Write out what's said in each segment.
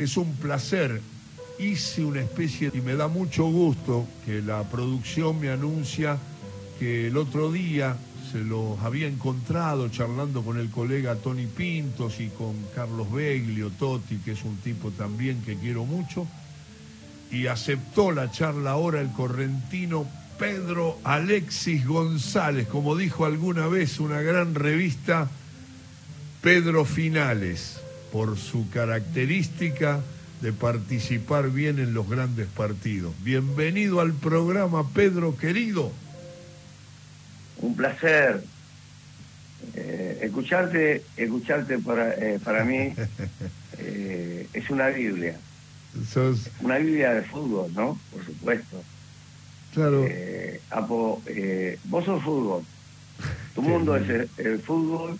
Es un placer. Hice una especie, y me da mucho gusto que la producción me anuncia que el otro día se los había encontrado charlando con el colega Tony Pintos y con Carlos Beglio, Totti, que es un tipo también que quiero mucho, y aceptó la charla ahora el correntino Pedro Alexis González, como dijo alguna vez una gran revista, Pedro Finales, por su característica de participar bien en los grandes partidos. Bienvenido al programa, Pedro querido. Un placer. Eh, escucharte, escucharte para, eh, para mí eh, es una Biblia. Una Biblia de fútbol, ¿no? Por supuesto. Claro. Apo, vos sos fútbol. Tu mundo es el, fútbol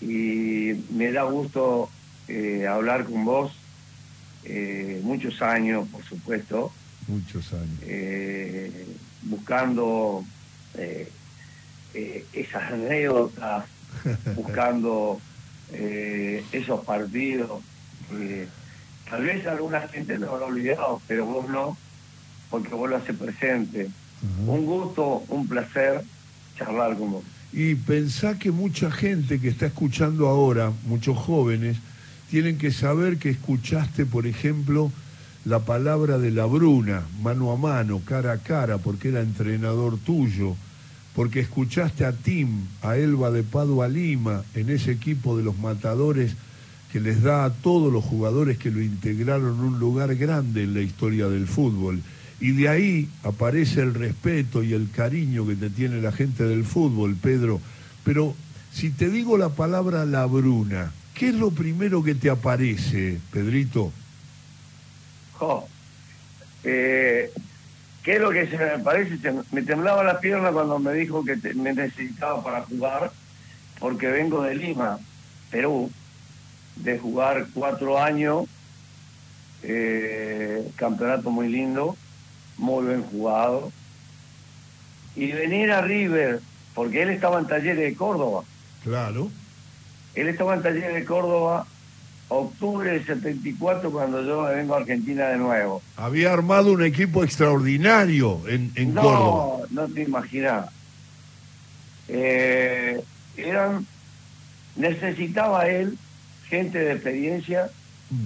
y me da gusto hablar con vos eh, muchos años, por supuesto. Muchos años. Eh, buscando eh, esas anécdotas, buscando esos partidos. tal vez alguna gente lo habrá olvidado, pero vos no, porque vos lo haces presente. Un gusto, un placer charlar con vos. Y pensá que mucha gente que está escuchando ahora, muchos jóvenes, tienen que saber que escuchaste, por ejemplo, la palabra de la Bruna, mano a mano, cara a cara, porque era entrenador tuyo, porque escuchaste a Tim, a Elba de Padua Lima, en ese equipo de los matadores que les da a todos los jugadores que lo integraron un lugar grande en la historia del fútbol. Y de ahí aparece el respeto y el cariño que te tiene la gente del fútbol, Pedro. Pero si te digo la palabra la Bruna, ¿Qué es lo primero que te aparece, Pedrito? Eh, ¿Qué es lo que se me parece? Me temblaba la pierna cuando me dijo que me necesitaba para jugar, porque vengo de Lima, Perú, de jugar cuatro años, eh, campeonato muy lindo, muy bien jugado, y venir a River, porque él estaba en Talleres de Córdoba. Claro. Él estaba en Taller de Córdoba, octubre del 74, cuando yo me vengo a Argentina de nuevo. Había armado un equipo extraordinario en, en Córdoba. No, no te imaginas. Eh, eran, necesitaba él gente de experiencia,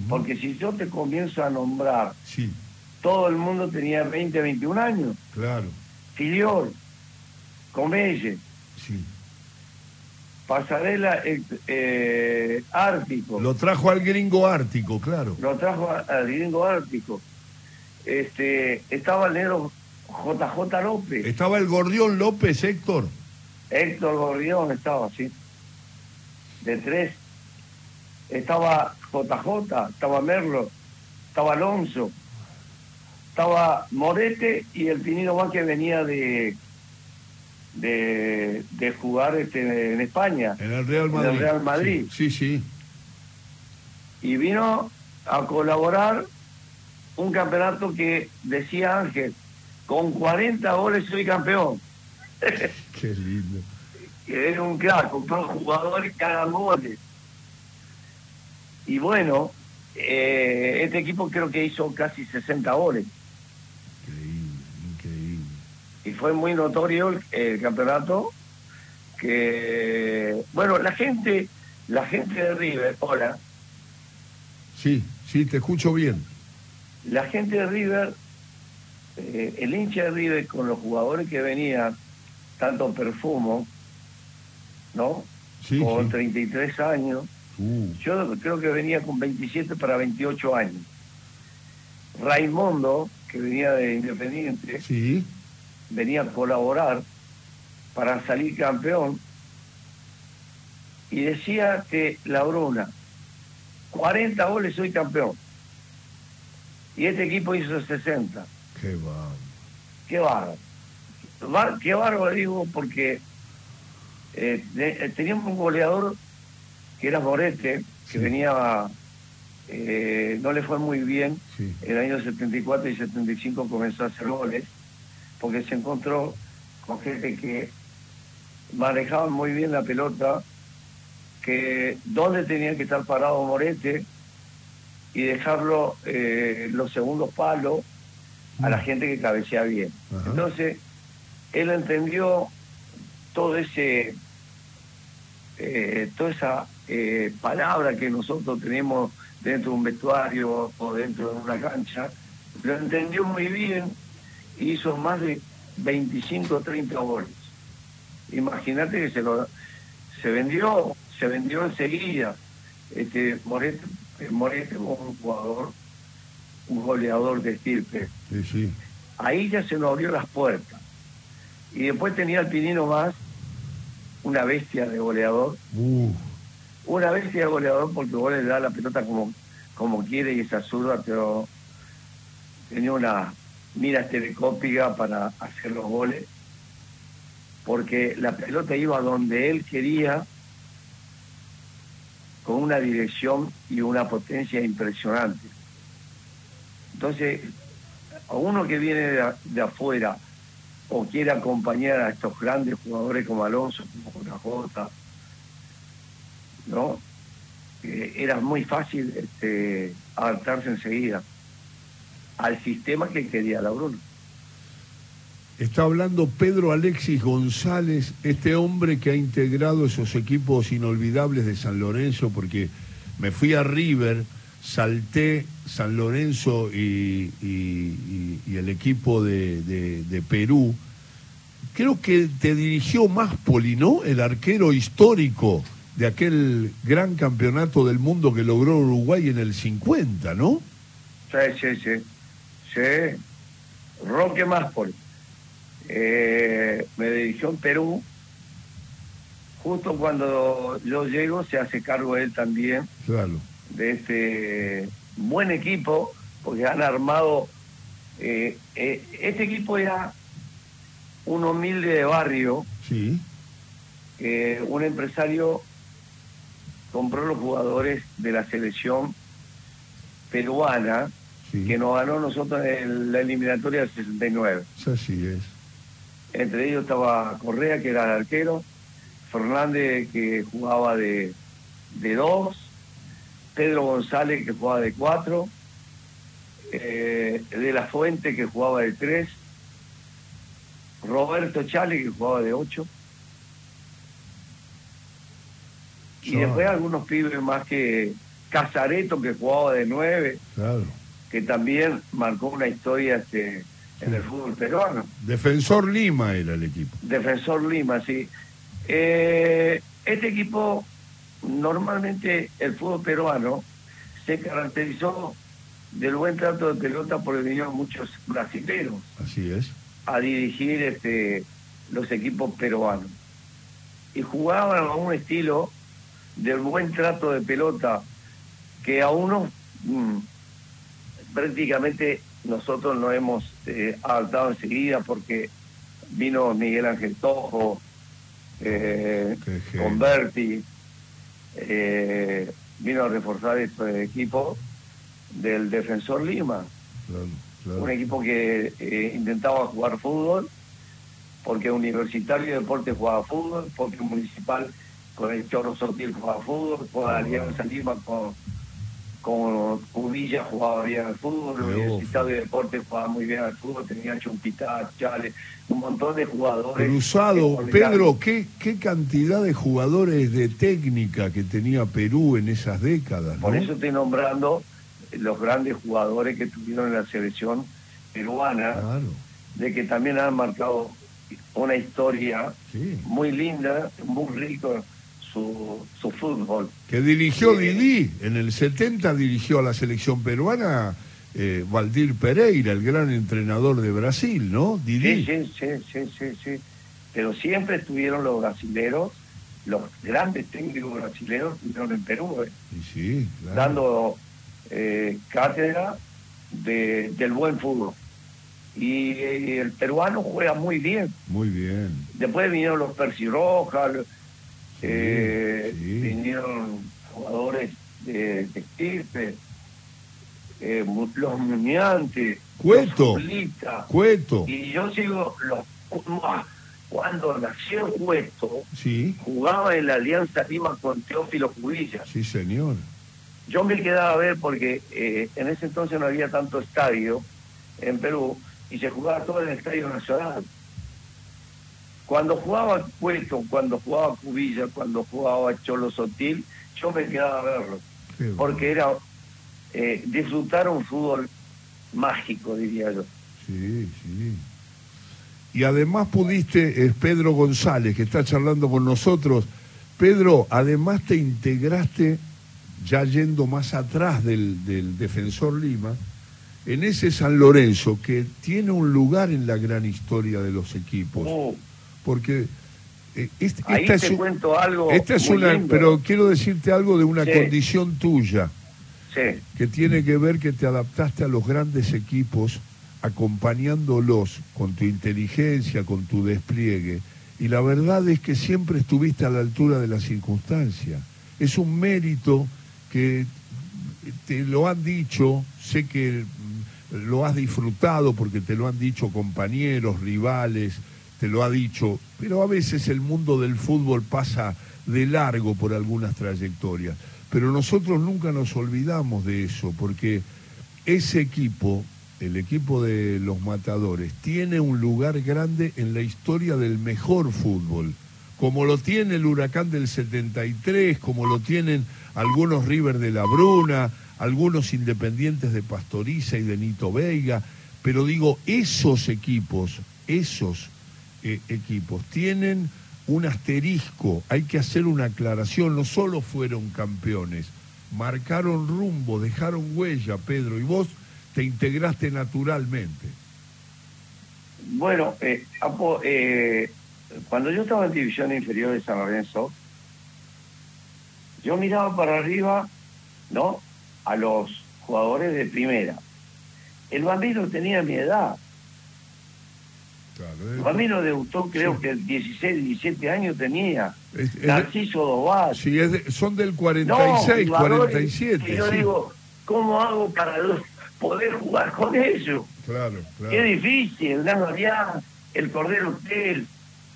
porque si yo te comienzo a nombrar, sí. todo el mundo tenía 20, 21 años. Claro. Filior, Comelle. Sí. Pasarela eh, Ártico. Lo trajo al gringo Ártico, claro. Lo trajo al gringo Ártico. Este, estaba el negro JJ López. Estaba el Gordión López, Héctor. Héctor Gordión estaba, sí. De tres. Estaba JJ, estaba Merlo, estaba Alonso, estaba Morete y el Pinino más que venía de de, de jugar este, en España. En el Real Madrid. En el Real Madrid. Sí, sí, Y vino a colaborar un campeonato que decía Ángel, con 40 goles soy campeón. Qué lindo. Era un crack, compró jugadores cada goles. Y bueno, eh, este equipo creo que hizo casi 60 goles y fue muy notorio el, campeonato que bueno la gente la gente de River hola. Sí sí te escucho bien. La gente de River eh, el hincha de River con los jugadores que venían tanto Perfumo no sí, con 33 años. Uh. yo creo que venía con 27 para 28 años. Raimundo que venía de Independiente. Sí venía a colaborar para salir campeón y decía que la Bruna, 40 goles soy campeón. Y este equipo hizo 60. Qué bárbaro. Qué bárbaro. Qué bárbaro digo porque eh, eh, teníamos un goleador que era Morete, que venía, eh, no le fue muy bien. en El año 74 y 75 comenzó a hacer goles porque se encontró con gente que manejaban muy bien la pelota, que dónde tenía que estar parado Morete, y dejarlo eh, los segundos palos a la mm. gente que cabecea bien. Entonces, él entendió todo ese, eh, toda esa eh, palabra que nosotros tenemos dentro de un vestuario o dentro de una cancha, lo entendió muy bien hizo más de 25 o 30 goles. Imagínate que se lo se vendió, se vendió enseguida. Este, Morete, Morete un jugador, un goleador de estirpe. Ahí ya se nos abrió las puertas. Y después tenía el Pinino más, una bestia de goleador. Una bestia de goleador porque vos le da la pelota como, como quiere y esa zurda, pero tenía una mira telescópica para hacer los goles, porque la pelota iba donde él quería, con una dirección y una potencia impresionante. Entonces, a uno que viene de, afuera o quiere acompañar a estos grandes jugadores como Alonso, como Jota, ¿no? Eh, era muy fácil este, adaptarse enseguida al sistema que quería la. Está hablando Pedro Alexis González, este hombre que ha integrado esos equipos inolvidables de San Lorenzo, porque me fui a River, salté San Lorenzo y, el equipo de, Perú. Creo que te dirigió más ¿no? El arquero histórico de aquel gran campeonato del mundo que logró Uruguay en el 50, ¿no? Sí, sí, sí. Sí, Roque Máspol. Eh, me dirigió en Perú. Justo cuando yo llego se hace cargo él también claro. de este buen equipo, porque han armado... Eh, eh, este equipo era un humilde de barrio. Sí. un empresario compró los jugadores de la selección peruana que nos ganó nosotros en la eliminatoria del 69. Así es. Entre ellos estaba Correa, que era el arquero, Fernández, que jugaba de, de dos, Pedro González, que jugaba de cuatro, eh, De La Fuente, que jugaba de tres, Roberto Chale, que jugaba de ocho. Y después algunos pibes más que Casareto, que jugaba de nueve. Claro que también marcó una historia este, en el fútbol peruano. Defensor Lima era el equipo. Defensor Lima, sí. Eh, este equipo, normalmente el fútbol peruano se caracterizó del buen trato de pelota porque vinieron muchos brasileños. Así es. A dirigir este, los equipos peruanos. Y jugaban a un estilo del buen trato de pelota que a uno mm, prácticamente nosotros nos hemos eh, adaptado enseguida porque vino Miguel Ángel Tojo, eh, con Berti, eh, vino a reforzar este equipo del Defensor Lima. Un equipo que eh, intentaba jugar fútbol, porque Universitario de Deporte jugaba fútbol, porque Municipal con el Chorro Sotil jugaba fútbol, por Alianza Lima con como Uvilla jugaba bien al fútbol, Universitario de Deportes jugaba muy bien al fútbol, tenía Chumpita, Chale, un montón de jugadores. Cruzado, Pedro, ¿qué, ¿qué cantidad de jugadores de técnica que tenía Perú en esas décadas? Por eso estoy nombrando los grandes jugadores que tuvieron en la selección peruana, de que también han marcado una historia muy linda, muy rico su, fútbol. Que dirigió Didi, en el 70 dirigió a la selección peruana eh, Valdir Pereira, el gran entrenador de Brasil, ¿no? Didi. Sí, sí, sí, sí, sí, Pero siempre estuvieron los brasileros, los grandes técnicos brasileños estuvieron en Perú, ¿eh? sí, dando eh, cátedra de, del buen fútbol. Y, el peruano juega muy bien. Muy bien. Después vinieron los Percy Rojas, eh, vinieron jugadores de, de eh, los Muñantes, Cueto, Cueto. Y yo sigo los cuando nació Cueto, sí. jugaba en la Alianza Lima con Teófilo Cubilla. Sí, señor. yo me quedaba a ver porque eh, en ese entonces no había tanto estadio en Perú y se jugaba todo en el Estadio Nacional. Cuando jugaba Cueto, cuando jugaba Cubilla, cuando jugaba Cholo Sotil, yo me quedaba a verlo. Porque era eh, disfrutar un fútbol mágico, diría yo. Sí, sí. Y además pudiste, es Pedro González, que está charlando con nosotros. Pedro, además te integraste, ya yendo más atrás del, del Defensor Lima, en ese San Lorenzo, que tiene un lugar en la gran historia de los equipos. Oh. Porque eh, Ahí te cuento algo. Esta es una, pero quiero decirte algo de una condición tuya. Sí. Que tiene que ver que te adaptaste a los grandes equipos acompañándolos con tu inteligencia, con tu despliegue. Y la verdad es que siempre estuviste a la altura de la circunstancia. Es un mérito que te lo han dicho, sé que lo has disfrutado porque te lo han dicho compañeros, rivales, te lo ha dicho, pero a veces el mundo del fútbol pasa de largo por algunas trayectorias. Pero nosotros nunca nos olvidamos de eso, porque ese equipo, el equipo de los matadores, tiene un lugar grande en la historia del mejor fútbol, como lo tiene el huracán del 73, como lo tienen algunos River de la Bruna, algunos independientes de Pastoriza y de Nito Veiga, pero digo, esos equipos, esos eh, equipos tienen un asterisco, hay que hacer una aclaración, no solo fueron campeones, marcaron rumbo, dejaron huella, Pedro, y vos te integraste naturalmente. Bueno, eh, eh, cuando yo estaba en división inferior de San Lorenzo, yo miraba para arriba, ¿no? a los jugadores de primera. El bambino tenía mi edad. El bambino debutó creo que 16, 17 años tenía. Narciso Doval. Sí, son del 46, 47. Y yo digo, ¿cómo hago para poder jugar con ellos? Claro, claro. Qué difícil, el Nano el Cordero Hotel,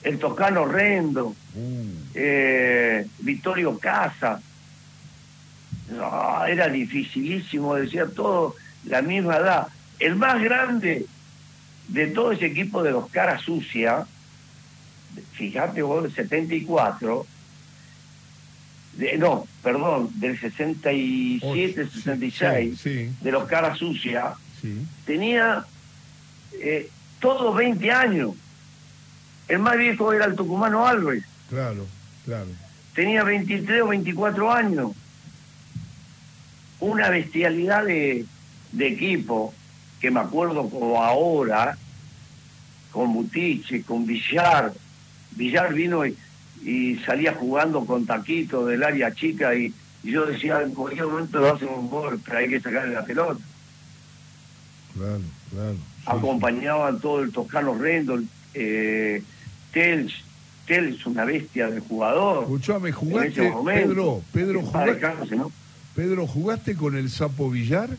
el Toscano Rendo, uh. eh, Vittorio Casa. No, era dificilísimo, decía todo la misma edad. El más grande de todo ese equipo de los caras sucia, fíjate vos, del 74, de, no, perdón, del 67, 66, de los caras sucia, tenía eh, todos 20 años. El más viejo era el tucumano Álvarez. Claro, claro. Tenía 23 o 24 años una bestialidad de, equipo que me acuerdo como ahora, con Butiche, con Villar. Villar vino y, salía jugando con Taquito del área chica y, yo decía, en cualquier momento lo hacen un gol, pero hay que sacarle la pelota. Claro, claro. Acompañaban todo el Toscano Rendol, eh, Tels, Tels, una bestia de jugador. Escuchame, jugaste, Pedro, Pedro, jugaste, ¿no? Pedro, ¿jugaste con el Sapo Villar?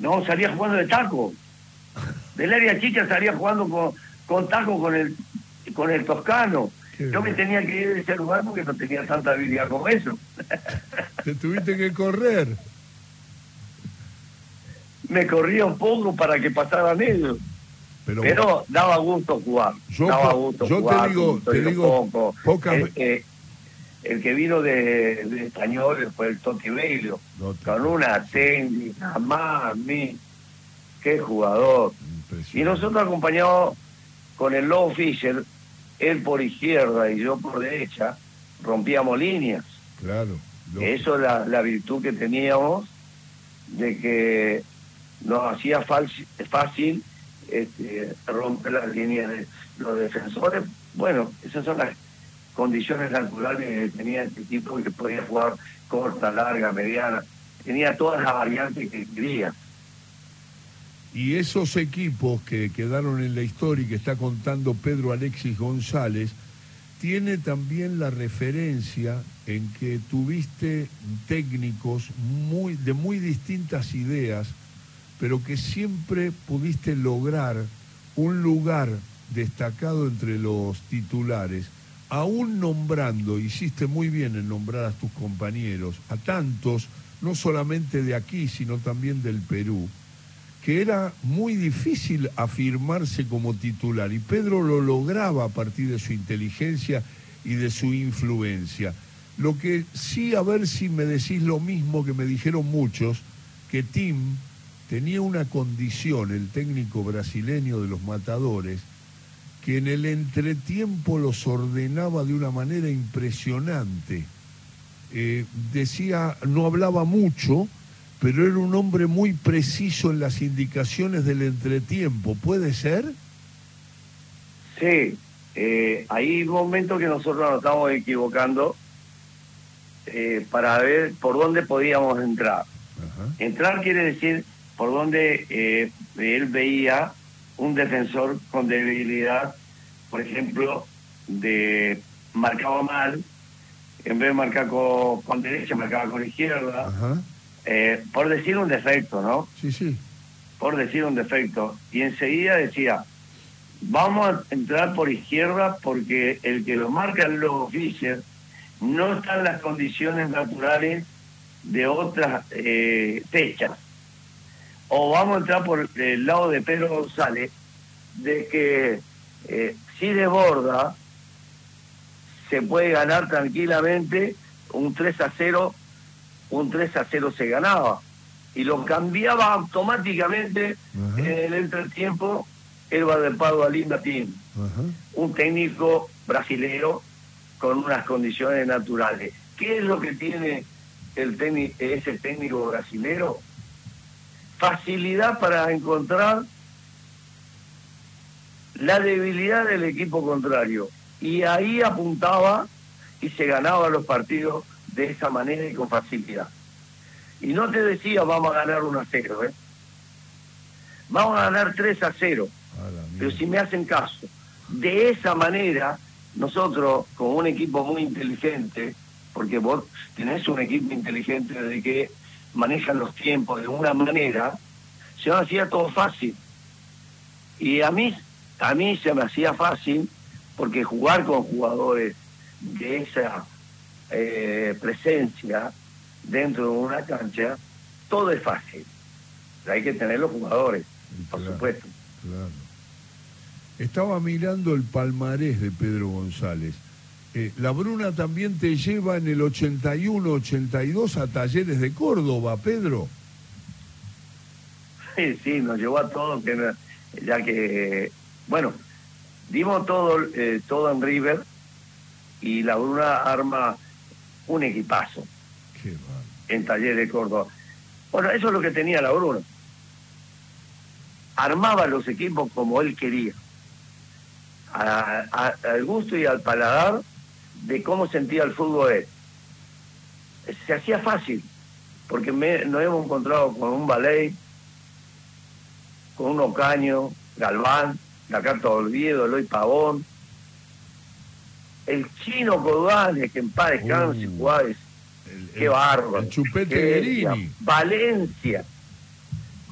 No, salía jugando de taco. Del área chica salía jugando con, con taco con el, con el toscano. Yo me tenía que ir de ese lugar porque no tenía tanta habilidad como eso. Te tuviste que correr. Me corría un poco para que pasaran ellos. Pero, daba gusto jugar. Yo, daba gusto yo te digo, te digo, pocas, el que vino de, español fue el Toti Bailio, con una técnica, mami, qué jugador. Y nosotros acompañados con el Low Fisher, él por izquierda y yo por derecha, rompíamos líneas. Claro. Eso es la, virtud que teníamos de que nos hacía fácil este, romper las líneas de los defensores. Bueno, esas son las condiciones naturales que tenía este equipo que podía jugar corta, larga, mediana. Tenía todas las variantes que quería. Y esos equipos que quedaron en la historia y que está contando Pedro Alexis González, tiene también la referencia en que tuviste técnicos muy, de muy distintas ideas, pero que siempre pudiste lograr un lugar destacado entre los titulares aún nombrando, hiciste muy bien en nombrar a tus compañeros, a tantos, no solamente de aquí, sino también del Perú, que era muy difícil afirmarse como titular y Pedro lo lograba a partir de su inteligencia y de su influencia. Lo que sí, a ver si me decís lo mismo que me dijeron muchos, que Tim tenía una condición, el técnico brasileño de los matadores, que en el entretiempo los ordenaba de una manera impresionante. Eh, decía, no hablaba mucho, pero era un hombre muy preciso en las indicaciones del entretiempo. ¿Puede ser? Sí, eh, hay momentos que nosotros nos estamos equivocando eh, para ver por dónde podíamos entrar. Entrar quiere decir por dónde él veía un defensor con debilidad, por ejemplo, de marcaba mal, en vez de marcar con, derecha, marcaba con izquierda, eh, por decir un defecto, ¿no? Sí, sí. Por decir un defecto. Y enseguida decía, vamos a entrar por izquierda porque el que lo marca el Lobo Fischer no está en las condiciones naturales de otras eh, fechas o vamos a entrar por el lado de Pedro González, de que eh, si desborda, se puede ganar tranquilamente un 3 a 0, un 3 a 0 se ganaba. Y lo cambiaba automáticamente en el entretiempo el del Pado Alinda Team, un técnico brasilero con unas condiciones naturales. ¿Qué es lo que tiene el ese técnico brasilero? Facilidad para encontrar la debilidad del equipo contrario. Y ahí apuntaba y se ganaba los partidos de esa manera y con facilidad. Y no te decía vamos a ganar 1 a 0, ¿eh? vamos a ganar 3 a 0. Pero si me hacen caso, de esa manera, nosotros, con un equipo muy inteligente, porque vos tenés un equipo inteligente de que manejan los tiempos de una manera, se me hacía todo fácil. Y a mí, a mí se me hacía fácil porque jugar con jugadores de esa eh, presencia dentro de una cancha, todo es fácil. hay que tener los jugadores, por supuesto. Estaba mirando el palmarés de Pedro González. Eh, la Bruna también te lleva en el 81-82 a Talleres de Córdoba, Pedro. Sí, sí, nos llevó a todos, ya que, bueno, dimos todo, eh, todo en River y la Bruna arma un equipazo en Talleres de Córdoba. Bueno, eso es lo que tenía la Bruna. Armaba los equipos como él quería, al gusto y al paladar de cómo sentía el fútbol él. Se hacía fácil, porque nos hemos encontrado con un ballet, con un Ocaño, Galván, la carta de Olvido, Eloy Pavón, el chino Codales, que en paz descanse, uh, Juárez, qué bárbaro. El chupete Valencia,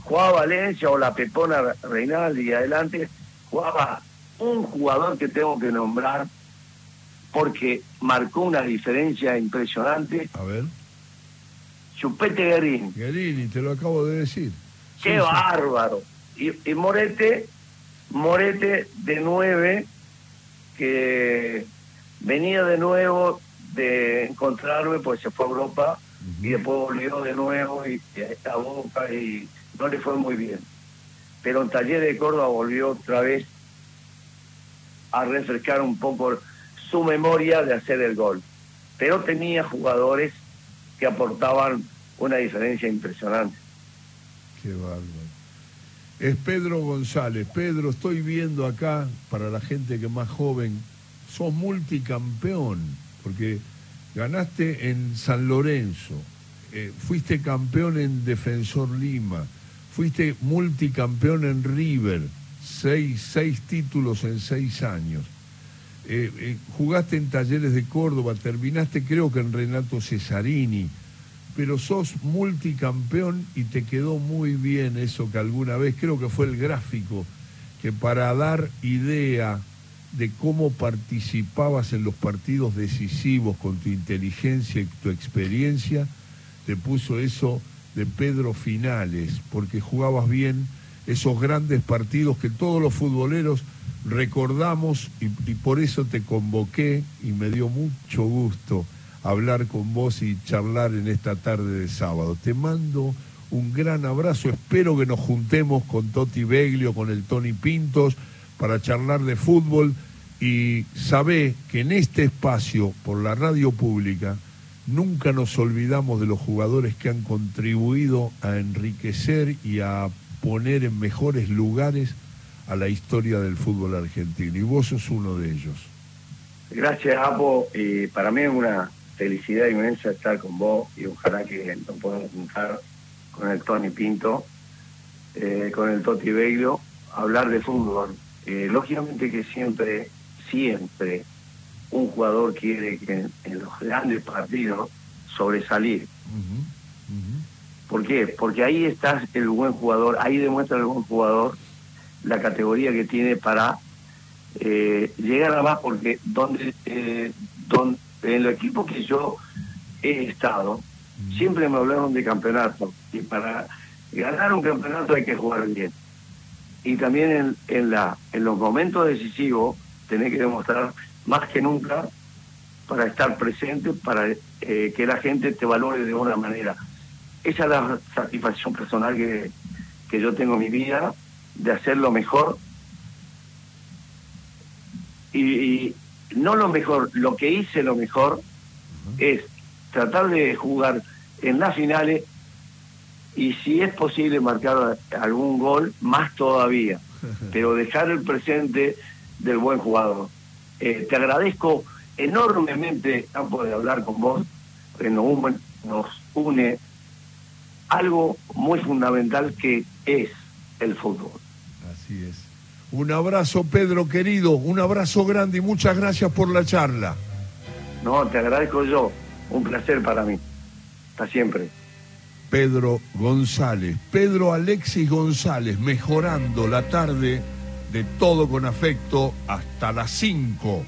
jugaba Valencia o la Pepona Reinaldi y adelante jugaba un jugador que tengo que nombrar porque marcó una diferencia impresionante. A ver. Chupete Guerini. Guerini, te lo acabo de decir. Qué bárbaro. Y, y, Morete, Morete de nueve, que venía de nuevo de encontrarme, pues se fue a Europa y después volvió de nuevo y, a esta boca y no le fue muy bien. Pero en Taller de Córdoba volvió otra vez a refrescar un poco su memoria de hacer el gol. Pero tenía jugadores que aportaban una diferencia impresionante. Qué bárbaro. Es Pedro González. Pedro, estoy viendo acá, para la gente que más joven, sos multicampeón, porque ganaste en San Lorenzo, eh, fuiste campeón en Defensor Lima, fuiste multicampeón en River, seis, seis títulos en seis años. Eh, eh, jugaste en Talleres de Córdoba, terminaste creo que en Renato Cesarini, pero sos multicampeón y te quedó muy bien eso que alguna vez, creo que fue el gráfico, que para dar idea de cómo participabas en los partidos decisivos con tu inteligencia y tu experiencia, te puso eso de Pedro Finales, porque jugabas bien esos grandes partidos que todos los futboleros recordamos y, por eso te convoqué y me dio mucho gusto hablar con vos y charlar en esta tarde de sábado. Te mando un gran abrazo, espero que nos juntemos con Toti Beglio, con el Tony Pintos, para charlar de fútbol y sabé que en este espacio, por la radio pública, nunca nos olvidamos de los jugadores que han contribuido a enriquecer y a poner en mejores lugares a la historia del fútbol argentino. Y vos sos uno de ellos. Gracias, Apo. y para mí es una felicidad inmensa estar con vos y ojalá que nos podamos juntar con el Tony Pinto, eh, con el Toti Beglio, hablar de fútbol. Eh, lógicamente que siempre, siempre un jugador quiere que en, los grandes partidos sobresalir. ¿Por qué? Porque ahí está el buen jugador, ahí demuestra el buen jugador la categoría que tiene para eh, llegar a más, porque donde, eh, donde en los equipos que yo he estado, siempre me hablaron de campeonato, y para ganar un campeonato hay que jugar bien. Y también en, en, la, en los momentos decisivos tenés que demostrar más que nunca para estar presente, para eh, que la gente te valore de una manera. Esa es la satisfacción personal que, que yo tengo en mi vida, de hacer lo mejor. Y, no lo mejor, lo que hice lo mejor es tratar de jugar en las finales y si es posible marcar algún gol, más todavía, pero dejar el presente del buen jugador. Eh, te agradezco enormemente campo de hablar con vos, que nos, nos une algo muy fundamental que es el fútbol. Así es. Un abrazo, Pedro querido, un abrazo grande y muchas gracias por la charla. No, te agradezco yo, un placer para mí. Hasta siempre. Pedro González, Pedro Alexis González, mejorando la tarde de todo con afecto hasta las 5